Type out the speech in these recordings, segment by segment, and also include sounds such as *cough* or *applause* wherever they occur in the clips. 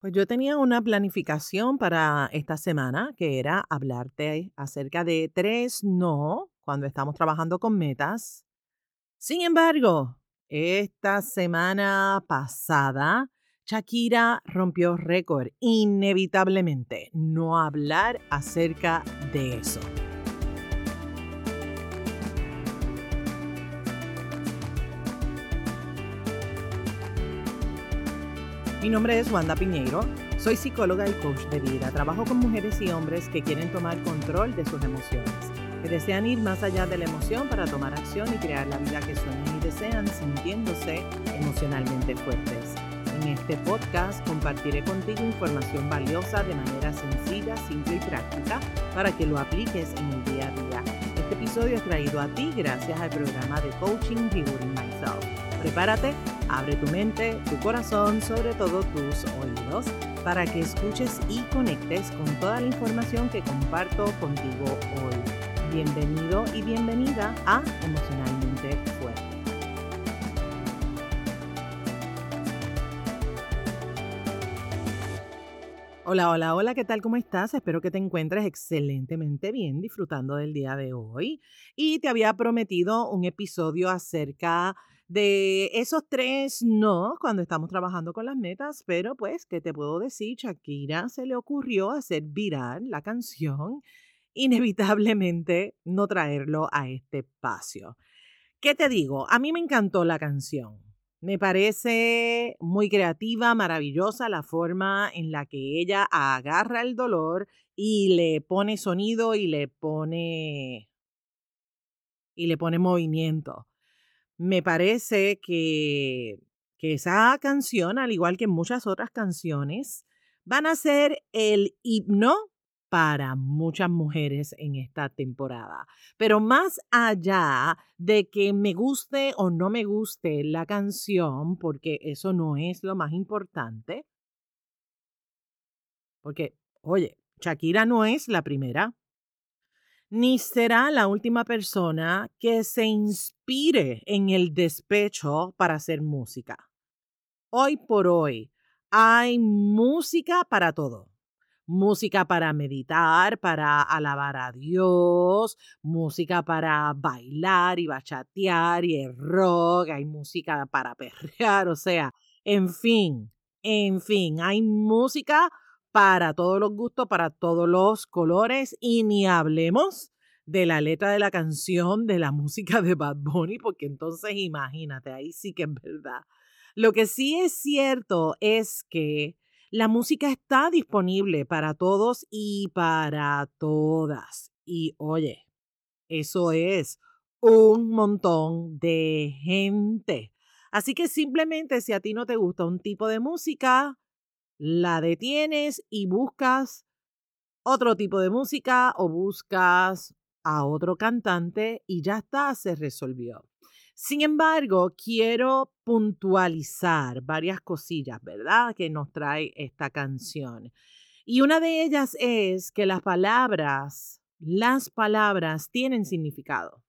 Pues yo tenía una planificación para esta semana que era hablarte acerca de tres no cuando estamos trabajando con metas. Sin embargo, esta semana pasada, Shakira rompió récord, inevitablemente, no hablar acerca de eso. Mi nombre es Wanda Piñeiro, soy psicóloga y coach de vida. Trabajo con mujeres y hombres que quieren tomar control de sus emociones, que desean ir más allá de la emoción para tomar acción y crear la vida que sueñan y desean sintiéndose emocionalmente fuertes. En este podcast compartiré contigo información valiosa de manera sencilla, simple y práctica para que lo apliques en el día a día. Este episodio es traído a ti gracias al programa de coaching Rebuilding Myself Prepárate, abre tu mente, tu corazón, sobre todo tus oídos, para que escuches y conectes con toda la información que comparto contigo hoy. Bienvenido y bienvenida a Emocionalmente Fuerte. Hola, hola, hola, ¿qué tal? ¿Cómo estás? Espero que te encuentres excelentemente bien disfrutando del día de hoy. Y te había prometido un episodio acerca esos tres no cuando estamos trabajando con las metas, pero pues, ¿qué te puedo decir? Shakira se le ocurrió hacer viral la canción, inevitablemente no traerlo a este espacio. ¿Qué te digo? A mí me encantó la canción. Me parece muy creativa, maravillosa la forma en la que ella agarra el dolor y le pone sonido y le pone y le pone movimiento me parece que, que esa canción, al igual que muchas otras canciones, van a ser el himno para muchas mujeres en esta temporada. Pero más allá de que me guste o no me guste la canción, porque eso no es lo más importante, porque, oye, Shakira no es la primera ni será la última persona que se inspire en el despecho para hacer música. Hoy por hoy hay música para todo. Música para meditar, para alabar a Dios, música para bailar y bachatear y rock, hay música para *laughs* perrear, o sea, en fin, en fin, hay música para todos los gustos, para todos los colores y ni hablemos de la letra de la canción, de la *laughs* música de Bad Bunny, porque entonces imagínate, ahí sí que es verdad. Lo que sí es cierto es que la música está disponible para todos y para todas. Y oye, eso es un montón de gente. Así que simplemente si a ti no te gusta un tipo de música, la detienes y buscas otro tipo de música o buscas a otro cantante y ya está, se resolvió. Sin embargo, quiero puntualizar varias cosillas, ¿verdad? Que nos trae esta canción. Y una de ellas es que las palabras, las palabras tienen significado.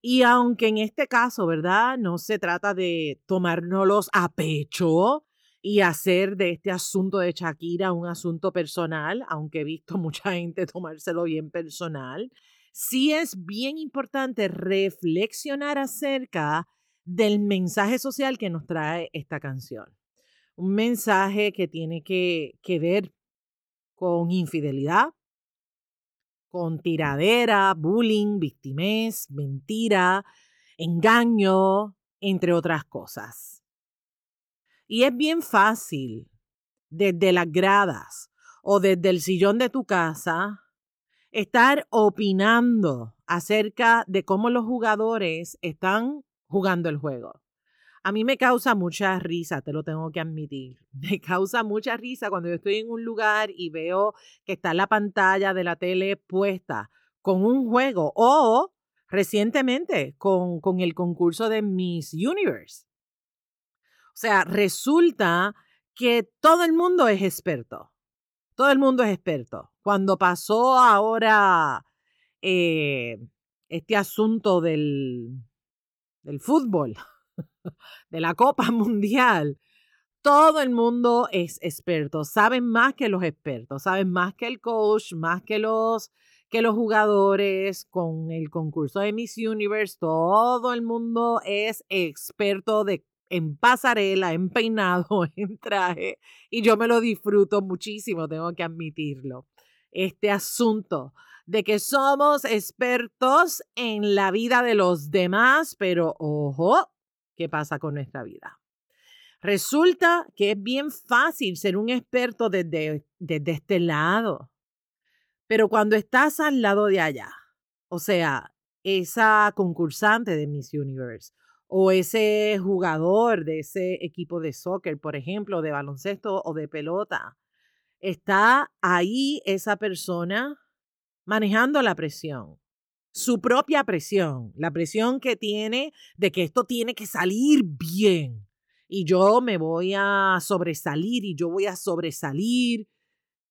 Y aunque en este caso, ¿verdad? No se trata de tomárnoslos a pecho, y hacer de este asunto de Shakira un asunto personal, aunque he visto *laughs* mucha gente tomárselo bien personal, sí es bien importante reflexionar acerca del mensaje social que nos trae esta canción. Un mensaje que tiene que, ver con infidelidad, con tiradera, bullying, victimez, mentira, engaño, entre otras cosas. Y es bien fácil desde las gradas o desde el sillón de tu casa estar opinando acerca de cómo los jugadores están jugando el juego. A mí me causa mucha risa, te lo tengo que admitir. *laughs* Me causa mucha risa cuando yo estoy en un lugar y veo que está la pantalla de la tele puesta con un juego o recientemente con, con el concurso de Miss Universe. O sea, resulta que todo el mundo es experto. Todo el mundo es experto. Cuando pasó ahora eh, este asunto del, del fútbol, *laughs* de la Copa Mundial, Todo el mundo es experto, saben más que los expertos, saben más que el coach, más que los que los jugadores con el concurso de Miss Universe, todo el mundo es experto de en pasarela, en peinado, *laughs* en traje, y yo me lo disfruto muchísimo, tengo que admitirlo. Este asunto de que somos expertos en la vida de los demás, pero ojo, ¿qué pasa con nuestra vida? Resulta que es bien fácil ser un experto desde, desde este lado, pero cuando estás al lado de allá, o sea, esa concursante de Miss Universe, o ese jugador de ese equipo de soccer, por ejemplo, de baloncesto o de pelota. Está ahí esa persona manejando la presión, su propia presión, la presión que tiene de que esto tiene que salir bien y yo me voy a sobresalir y yo voy a sobresalir.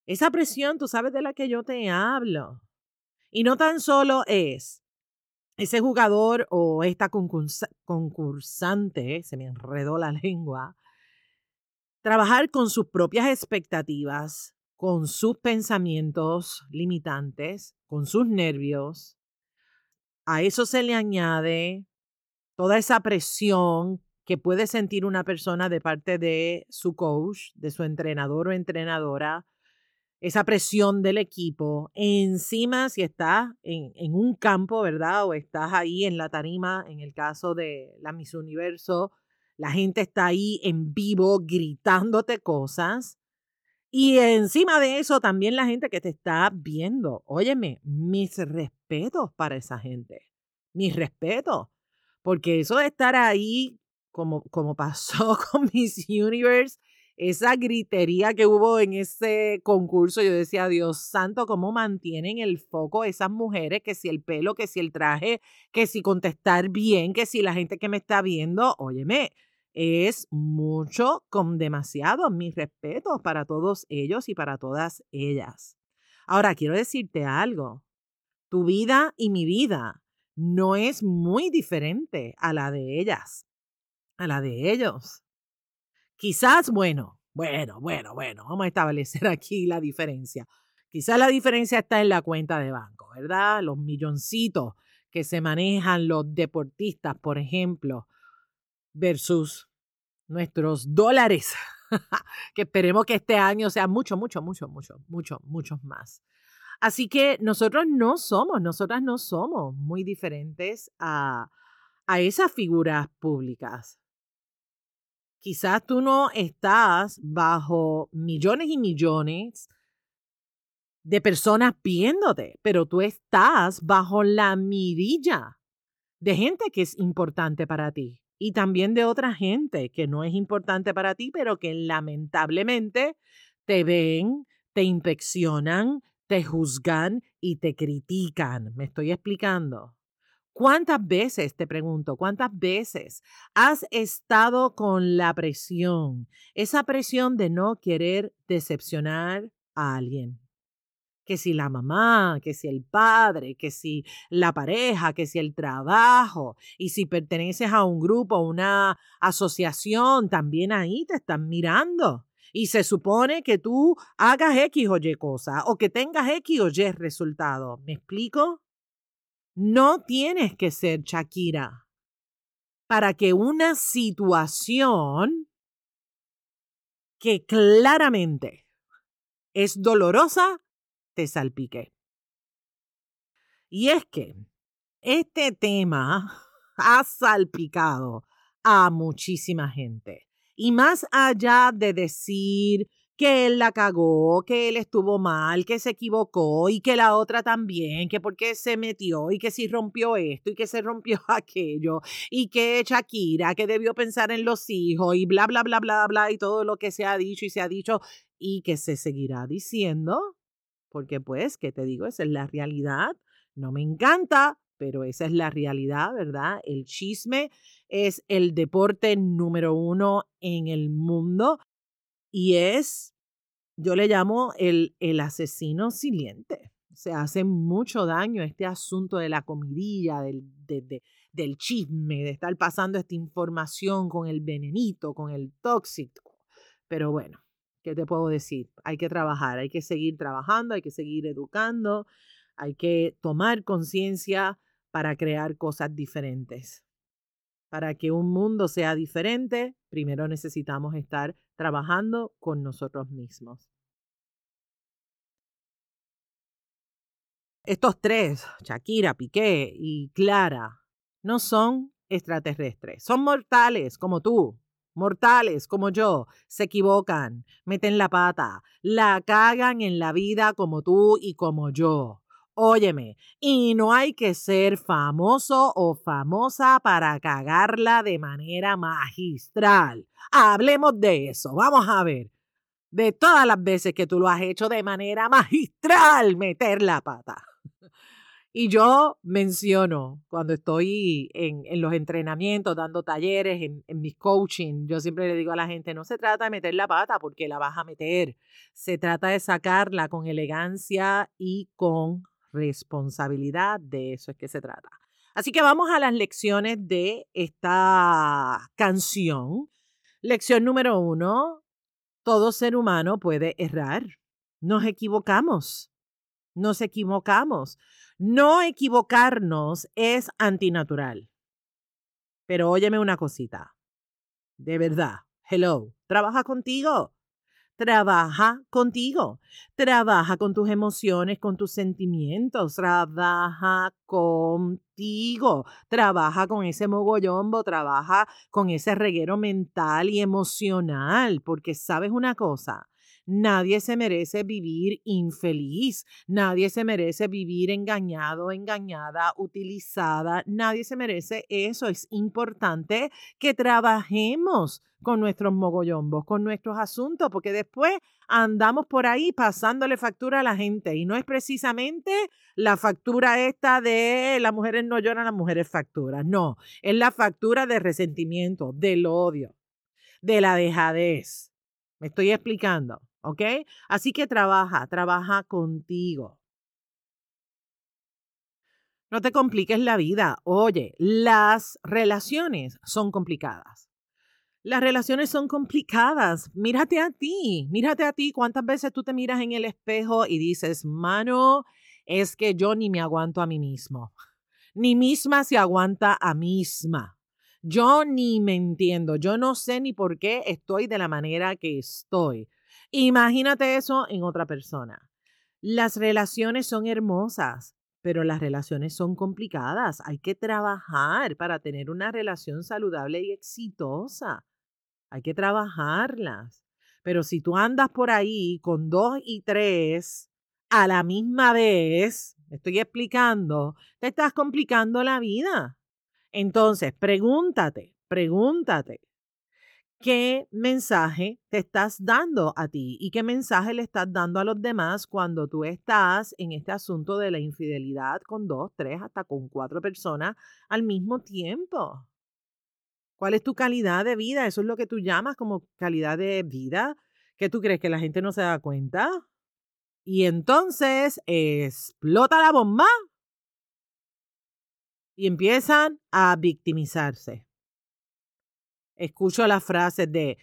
Esa presión, tú sabes de la que yo te hablo. Y no tan solo es ese jugador o esta concursante, se me enredó la *laughs* lengua, trabajar con sus propias expectativas, con sus pensamientos limitantes, con sus nervios. A eso se le añade toda esa presión que puede sentir una persona de parte de su coach, de su entrenador o entrenadora, esa presión del equipo. Encima, si estás en, un campo, ¿verdad? O estás ahí en la tarima, en el caso de la Miss Universo, la gente está ahí en vivo gritándote cosas. Y encima de eso, también la gente que te está viendo. Óyeme, mis respetos para esa gente. Mis respetos. Porque eso de estar ahí, como, como pasó *laughs* con Miss Universe, esa gritería que hubo en ese concurso, yo decía, Dios santo, ¿cómo mantienen el foco esas mujeres? Que si el pelo, que si el traje, que si contestar bien, que si la gente que me está viendo, óyeme, es mucho con demasiado. Mis respetos para todos ellos y para todas ellas. Ahora, quiero decirte algo. Tu vida y mi vida no es muy diferente a la de ellas, a la de ellos. Quizás, bueno, bueno, bueno, bueno, vamos a establecer *laughs* aquí la diferencia. Quizás la diferencia está en la cuenta de banco, ¿verdad? Los milloncitos que se manejan los deportistas, por ejemplo, versus nuestros dólares, *laughs* que esperemos que este año sea mucho, mucho, mucho, mucho, mucho, muchos más. Así que nosotros no somos, nosotras no somos muy diferentes a, a esas figuras públicas. Quizás tú no estás bajo millones y millones de personas viéndote, pero tú estás bajo la mirilla de gente que es importante para ti y también de otra gente que no es importante para ti, pero que lamentablemente te ven, te inspeccionan, te juzgan y te critican. ¿Me estoy explicando? ¿Cuántas veces, te pregunto, cuántas veces has estado con la presión, esa presión de no querer decepcionar a alguien? Que si la mamá, que si el padre, que si la pareja, que si el trabajo, y si perteneces a un grupo, una asociación, también ahí te están mirando. Y se supone que tú hagas X o Y cosa, o que tengas X o Y resultado. ¿Me explico? No tienes que ser Shakira para que una situación que claramente es dolorosa te salpique. Y es que este tema ha salpicado a muchísima gente. Y más allá de decir que él la cagó, que él estuvo mal, que se equivocó y que la otra también, que porque se metió y que si rompió esto y que se rompió *laughs* aquello y que Shakira, que debió pensar en los hijos y bla, bla, bla, bla, bla y todo lo que se ha dicho y se ha dicho y que se seguirá diciendo, porque pues, ¿qué te digo? Esa es la realidad. No me encanta, pero esa es la realidad, ¿verdad? El chisme es el deporte número uno en el mundo y es, yo le llamo el, el asesino siliente. Se hace mucho daño este asunto de la comidilla, del, del chisme, de estar pasando esta información con el venenito, con el tóxico, Pero bueno, ¿qué te puedo decir? Hay que trabajar, hay que seguir trabajando, hay que seguir educando, hay que tomar conciencia para crear cosas diferentes. Para que un mundo sea diferente, primero necesitamos estar trabajando con nosotros mismos. Estos tres, Shakira, Piqué y Clara, no son extraterrestres, son mortales como tú, mortales como yo, se equivocan, meten la pata, la cagan en la vida como tú y como yo. Óyeme, y no hay que ser famoso o famosa para cagarla de manera magistral. Hablemos de eso, vamos a ver. De todas las veces que tú lo has hecho de manera magistral, meter la pata. Y yo menciono cuando estoy en, los entrenamientos, dando talleres, en, en mis coaching, yo siempre le digo a la gente, no se trata de meter la pata porque la vas a meter, se trata de sacarla con elegancia y con responsabilidad, de eso es que se trata. Así que vamos a las lecciones de esta canción. Lección número uno, todo ser humano puede errar. Nos equivocamos. Nos equivocamos. No equivocarnos es antinatural. Pero óyeme una cosita. De verdad. Hello. Trabaja contigo. Trabaja contigo. Trabaja con tus emociones, con tus sentimientos. Trabaja contigo. Trabaja con ese mogollombo. Trabaja con ese reguero mental y emocional. Porque sabes una cosa Nadie se merece vivir infeliz, nadie se merece vivir engañado, engañada, utilizada, nadie se merece eso. Es importante que trabajemos con nuestros mogollombos, con nuestros asuntos, porque después andamos por ahí pasándole factura a la gente y no es precisamente la factura esta de las mujeres no lloran, las mujeres facturan, no, es la factura de resentimiento, del odio, de la dejadez. ¿Me estoy explicando? ¿Ok? Así que trabaja, trabaja contigo. No te compliques la vida. Oye, las relaciones son complicadas. Las relaciones son complicadas. Mírate a ti, mírate a ti. ¿Cuántas veces tú te miras en el espejo y dices, mano, es que yo ni me aguanto a mí mismo? Ni misma se aguanta a misma. Yo ni me entiendo. Yo no sé ni por qué estoy de la manera que estoy. Imagínate eso en otra persona. Las relaciones son hermosas, pero las relaciones son complicadas. Hay que trabajar para tener una relación saludable y exitosa. Hay que trabajarlas. Pero si tú andas por ahí con dos y tres a la misma vez, estoy explicando, te estás complicando la vida. Entonces, pregúntate, pregúntate, qué mensaje te estás dando a ti y qué mensaje le estás dando a los demás cuando tú estás en este asunto de la infidelidad con dos, tres, hasta con cuatro personas al mismo tiempo. ¿Cuál es tu calidad de vida? Eso es lo que tú llamas como calidad de vida. ¿Qué tú crees que la gente no se da cuenta? Y entonces explota la bomba y empiezan a victimizarse escucho las frases de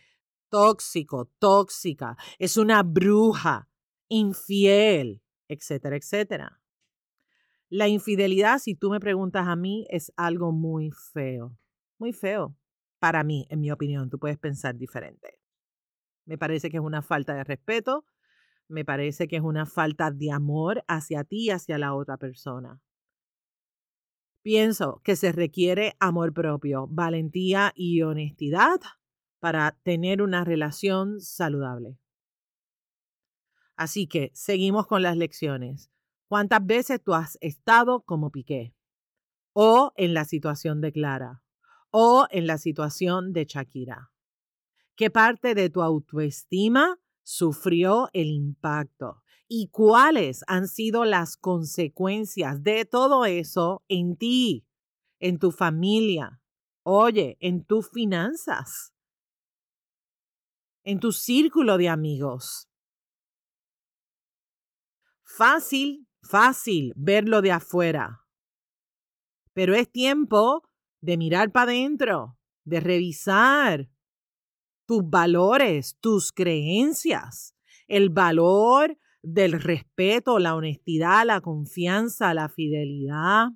tóxico, tóxica, es una bruja, infiel, etcétera, etcétera. La infidelidad, si tú me preguntas a mí, es algo muy feo, muy feo. Para mí, en mi opinión, tú puedes pensar diferente. Me parece que es una falta de respeto, me parece que es una falta de amor hacia ti y hacia la otra persona. Pienso que se requiere amor propio, valentía y honestidad para tener una relación saludable. Así que seguimos con las lecciones. ¿Cuántas veces tú has estado como Piqué? O en la situación de Clara. O en la situación de Shakira. ¿Qué parte de tu autoestima sufrió el impacto? Y cuáles han sido las consecuencias de todo eso en ti, en tu familia, oye, en tus finanzas, en tu círculo de amigos. Fácil, fácil verlo de afuera, pero es tiempo de mirar para adentro, de revisar tus valores, tus creencias, el valor del respeto, la honestidad, la confianza, la fidelidad.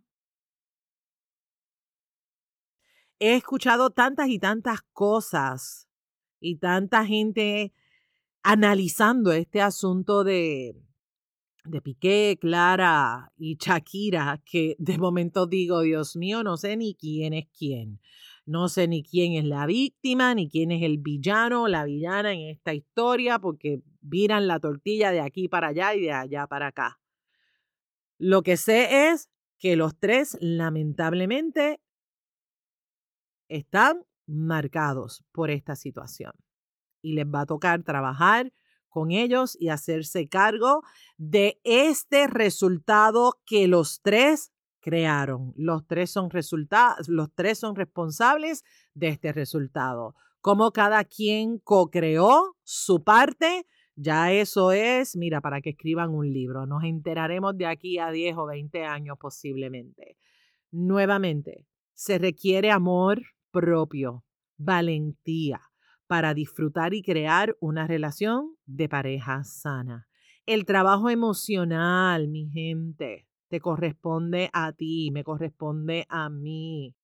He escuchado tantas y tantas cosas y tanta gente analizando este asunto de, de Piqué, Clara y Shakira, que de momento digo, Dios mío, no sé ni quién es quién. No sé ni quién es la víctima, ni quién es el villano o la villana en esta historia, porque viran la tortilla de aquí para allá y de allá para acá. Lo que sé es que los tres, lamentablemente, están marcados por esta situación y les va a tocar trabajar con ellos y hacerse cargo de este resultado que los tres crearon. Los tres son los tres son responsables de este resultado. Como cada quien co-creó su parte, ya eso es, mira, para que escriban un libro. Nos enteraremos de aquí a 10 o 20 años posiblemente. Nuevamente, se requiere amor propio, valentía para disfrutar y crear una relación de pareja sana. El trabajo emocional, mi gente, te corresponde a ti, me corresponde a mí.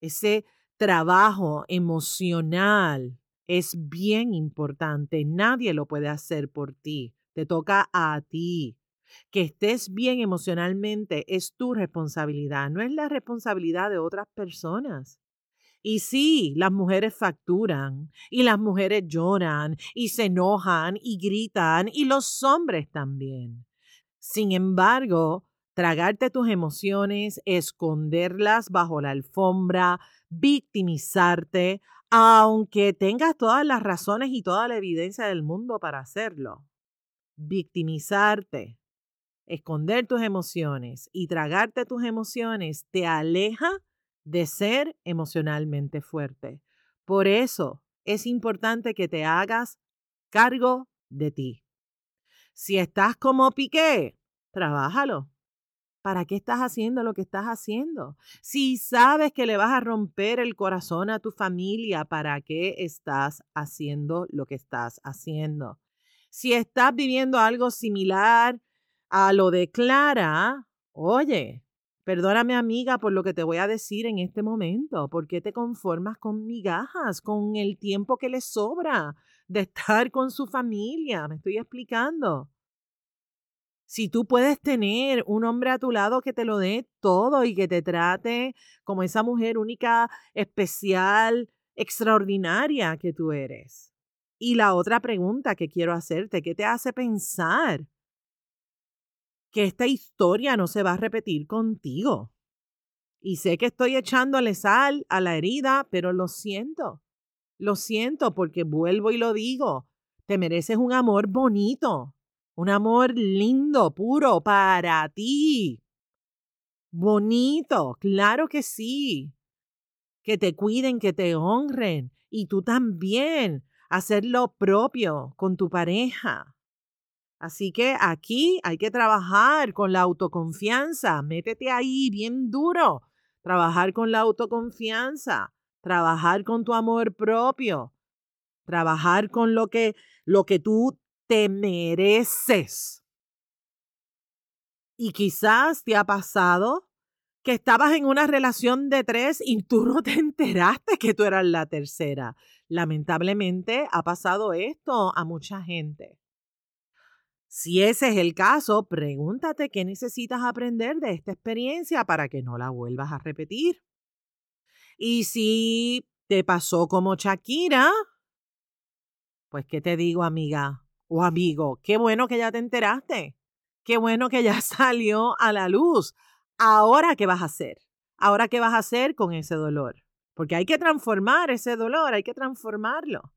Ese trabajo emocional es bien importante. Nadie lo puede hacer por ti. Te toca a ti. Que estés bien emocionalmente es tu responsabilidad, no es la responsabilidad de otras personas. Y sí, las mujeres facturan y las mujeres lloran y se enojan y gritan y los hombres también. Sin embargo, tragarte tus emociones, esconderlas bajo la alfombra, victimizarte, aunque tengas todas las razones y toda la evidencia del mundo para hacerlo. Victimizarte, esconder tus emociones y tragarte tus emociones te aleja de ser emocionalmente fuerte. Por eso es importante que te hagas cargo de ti. Si estás como Piqué, trabájalo. ¿Para qué estás haciendo lo que estás haciendo? Si sabes que le vas a romper el corazón a tu familia, ¿para qué estás haciendo lo que estás haciendo? Si estás viviendo algo similar a lo de Clara, oye, Perdóname amiga por lo que te voy a decir en este momento. ¿Por qué te conformas con migajas, con el tiempo que le sobra de estar con su familia? Me estoy explicando. Si tú puedes tener un hombre a tu lado que te lo dé todo y que te trate como esa mujer única, especial, extraordinaria que tú eres. Y la otra pregunta que quiero hacerte, ¿qué te hace pensar que esta historia no se va a repetir contigo. Y sé que estoy echándole sal a la herida, pero lo siento. Lo siento porque vuelvo y lo digo. Te mereces un amor bonito, un amor lindo, puro para ti. Bonito, claro que sí. Que te cuiden, que te honren. Y tú también, hacer lo propio con tu pareja. Así que aquí hay que trabajar con la autoconfianza. Métete ahí bien duro. Trabajar con la autoconfianza. Trabajar con tu amor propio. Trabajar con lo que, lo que tú te mereces. Y quizás te ha pasado que estabas en una relación de tres y tú no te *laughs* enteraste que tú eras la tercera. Lamentablemente ha pasado esto a mucha gente. Si ese es el caso, pregúntate qué necesitas aprender de esta experiencia para que no la vuelvas a repetir. Y si te pasó como Shakira, pues qué te digo, amiga o amigo, qué bueno que ya te enteraste, qué bueno que ya *laughs* salió a la luz. Ahora, ¿qué vas a hacer? Ahora, ¿qué vas a hacer con ese dolor? Porque hay que transformar ese dolor, hay que transformarlo.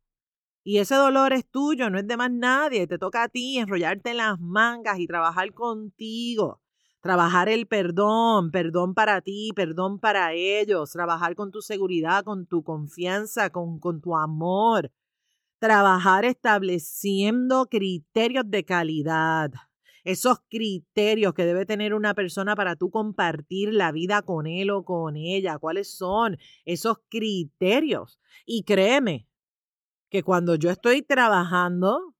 Y ese dolor es tuyo, no es de más nadie. Te toca a ti enrollarte en las mangas y trabajar contigo. Trabajar el perdón, perdón para ti, perdón para ellos. Trabajar con tu seguridad, con tu confianza, con, con tu amor. Trabajar estableciendo criterios de calidad. Esos criterios que debe tener una persona para tú compartir la vida con él o con ella. ¿Cuáles son esos criterios? Y créeme, que cuando yo estoy trabajando,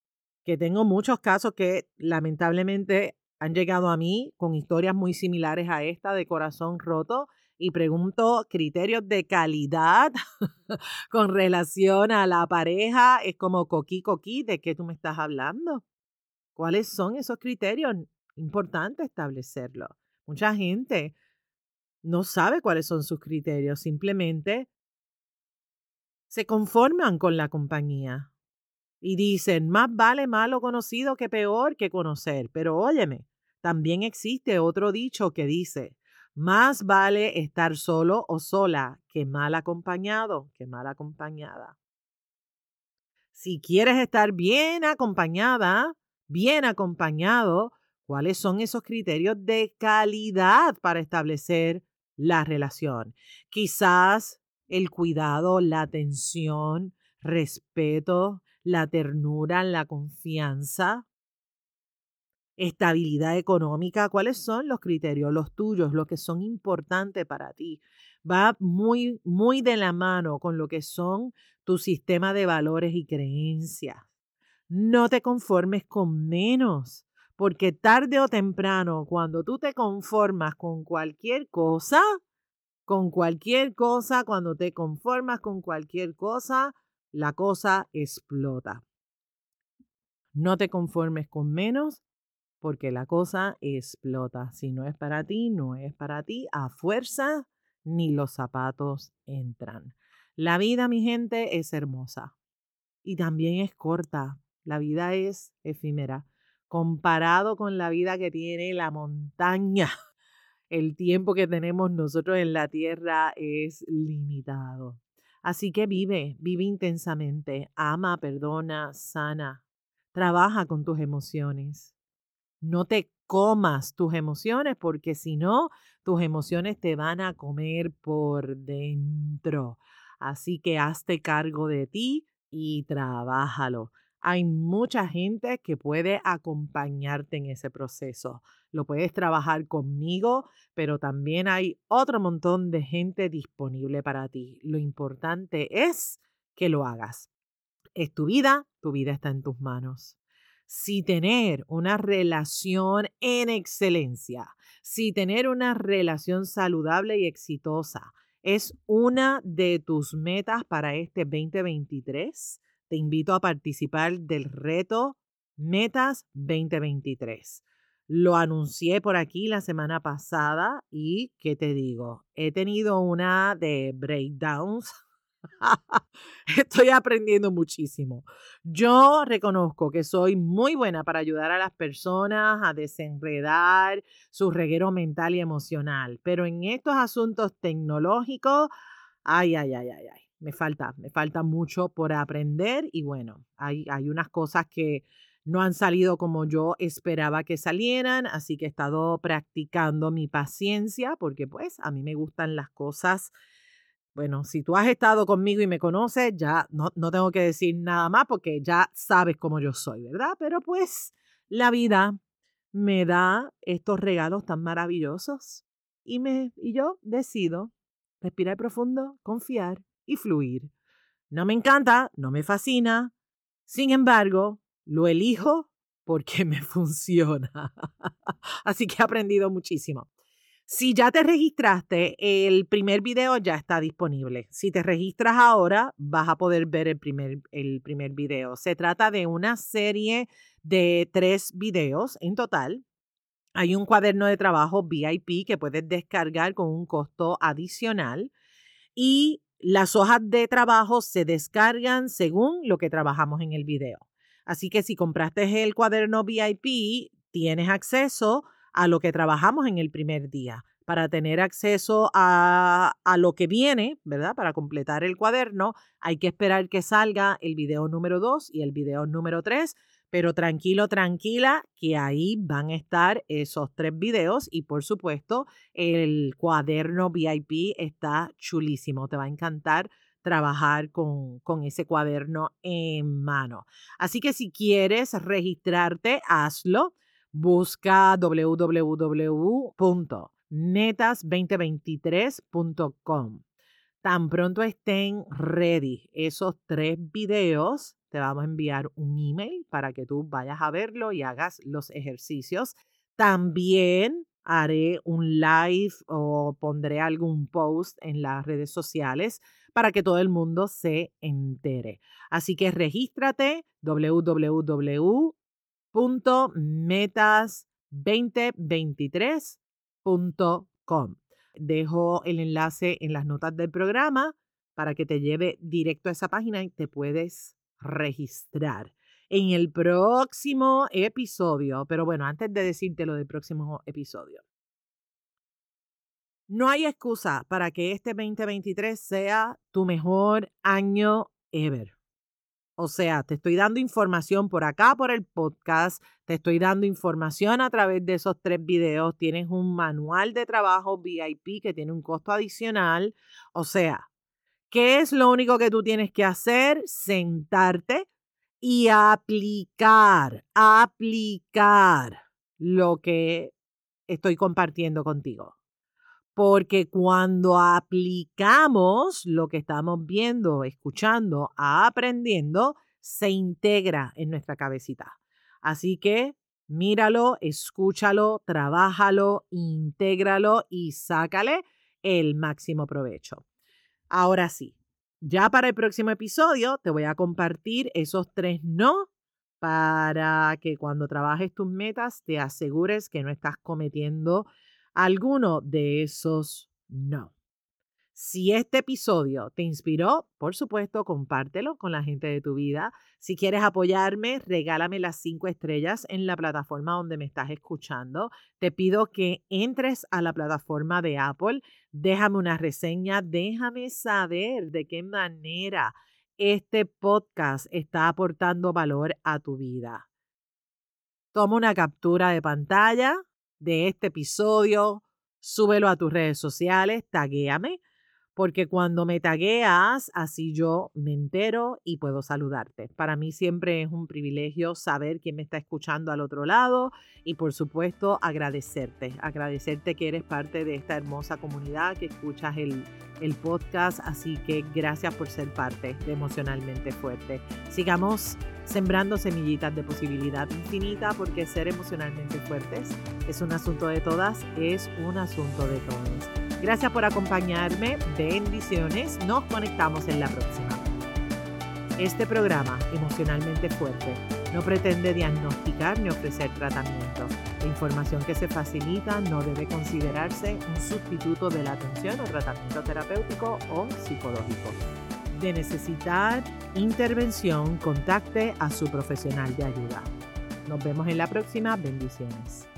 que tengo muchos casos que lamentablemente han llegado a mí con historias muy similares a esta de corazón roto y pregunto criterios de calidad *laughs* con relación a la pareja, es como coquí coquí, ¿de qué tú me estás hablando? ¿Cuáles son esos criterios? Importante establecerlo. Mucha gente no sabe cuáles son sus criterios, simplemente se conforman con la compañía y dicen, más vale malo conocido que peor que conocer. Pero óyeme, también existe otro dicho que dice, más vale estar solo o sola que mal acompañado, que mal acompañada. Si quieres estar bien acompañada, bien acompañado, ¿cuáles son esos criterios de calidad para establecer la relación? Quizás el cuidado, la atención, respeto, la ternura, la confianza, estabilidad económica, cuáles son los criterios, los tuyos, los que son importantes para ti. Va muy, muy de la mano con lo que son tu sistema de valores y creencias. No te conformes con menos, porque tarde o temprano, cuando tú te conformas con cualquier cosa, con cualquier cosa, cuando te conformas con cualquier cosa, la cosa explota. No te conformes con menos porque la cosa explota. Si no es para ti, no es para ti. A fuerza, ni los zapatos entran. La vida, mi gente, es hermosa y también es corta. La vida es efímera. Comparado con la vida que tiene la montaña, *laughs* el tiempo que tenemos nosotros en la tierra es limitado. Así que vive, vive intensamente, ama, perdona, sana, trabaja con tus emociones. No te comas tus emociones porque si no, tus emociones te van a comer por dentro. Así que hazte cargo de ti y trabájalo. Hay mucha gente que puede acompañarte en ese proceso. Lo puedes trabajar conmigo, pero también hay otro montón de gente disponible para ti. Lo importante es que lo hagas. Es tu vida, tu vida está en tus manos si tener una relación en excelencia, si tener una relación saludable y exitosa es una de tus metas para este 2023, te invito a participar del reto Metas 2023. Lo anuncié por aquí la semana pasada y, ¿qué te digo? He tenido una de breakdowns *laughs* *laughs* Estoy aprendiendo muchísimo. Yo reconozco que soy muy buena para ayudar a las personas a desenredar su reguero mental y emocional, pero en estos asuntos tecnológicos, ay, ay, ay, ay, ay, me falta, me falta mucho por aprender y bueno, hay, hay unas cosas que no han salido como yo esperaba que salieran, así que he estado practicando mi paciencia porque pues a mí me gustan las cosas bueno, si tú has estado conmigo y me conoces, ya no, no tengo que decir nada más porque ya sabes cómo yo soy, ¿verdad? Pero pues la vida me da estos regalos tan maravillosos y, me, y yo decido respirar profundo, confiar y fluir. No me encanta, no me fascina, sin embargo, lo elijo porque *laughs* me funciona. Así que he aprendido muchísimo. Si ya te registraste, el primer video ya está disponible. Si te registras ahora, vas a poder ver el primer, el primer video. Se trata de una serie de tres videos en total. Hay un cuaderno de trabajo VIP que puedes descargar con un costo adicional y las hojas de trabajo se descargan según lo que trabajamos en el video. Así que si compraste el cuaderno VIP, tienes acceso lo que trabajamos en el primer día. Para tener acceso a, a, lo que viene, ¿verdad? Para completar el cuaderno, hay que esperar que salga el video número 2 y el video número 3. Pero tranquilo, tranquila, que ahí van a estar esos tres videos y por supuesto el cuaderno VIP está chulísimo, te va a encantar trabajar con, con, ese cuaderno en mano. Así que si quieres registrarte, hazlo busca www.netas2023.com. Tan pronto estén ready esos tres videos, te vamos a enviar un email para que tú vayas a verlo y hagas los ejercicios. También haré un live o pondré algún post en las redes sociales para que todo el mundo se entere. Así que regístrate www.metas2023.com. Dejo el enlace en las notas del programa para que te lleve directo a esa página y te puedes registrar en el próximo episodio. Pero bueno, antes de decirte lo del próximo episodio. No hay excusa para que este 2023 sea tu mejor año ever. O sea, te estoy dando información por acá, por el podcast, te estoy dando información a través de esos tres videos. Tienes un manual de trabajo VIP que tiene un costo adicional. O sea, ¿qué es lo único que tú tienes que hacer? Sentarte y aplicar, aplicar lo que estoy compartiendo contigo. Porque cuando aplicamos lo que estamos viendo, escuchando, aprendiendo, se integra en nuestra cabecita. Así que míralo, escúchalo, trabájalo, intégralo y sácale el máximo provecho. Ahora sí, ya para el próximo episodio te voy a compartir esos tres no para que cuando trabajes tus metas te asegures que no estás cometiendo alguno de esos no. Si este episodio te inspiró, por supuesto, compártelo con la gente de tu vida. Si quieres apoyarme, regálame las cinco estrellas en la plataforma donde me estás escuchando. Te pido que entres a la plataforma de Apple, déjame una reseña, déjame saber de qué manera este podcast está aportando valor a tu vida. Toma una captura de pantalla de este episodio, súbelo a tus redes sociales, taguéame porque cuando me tagueas, así yo me entero y puedo saludarte. Para mí siempre es un privilegio saber quién me está escuchando al otro lado y por supuesto agradecerte, agradecerte que eres parte de esta hermosa comunidad, que escuchas el, el podcast, así que gracias por ser parte de Emocionalmente Fuerte. Sigamos sembrando semillitas de posibilidad infinita porque ser emocionalmente fuertes es un asunto de todas, es un asunto de todos. Gracias por acompañarme. Bendiciones. Nos conectamos en la próxima. Este programa, Emocionalmente Fuerte, no pretende diagnosticar ni ofrecer tratamiento. La información que se facilita no debe considerarse un sustituto de la atención o tratamiento terapéutico o psicológico. De necesitar intervención, contacte a su profesional de ayuda. Nos vemos en la próxima. Bendiciones.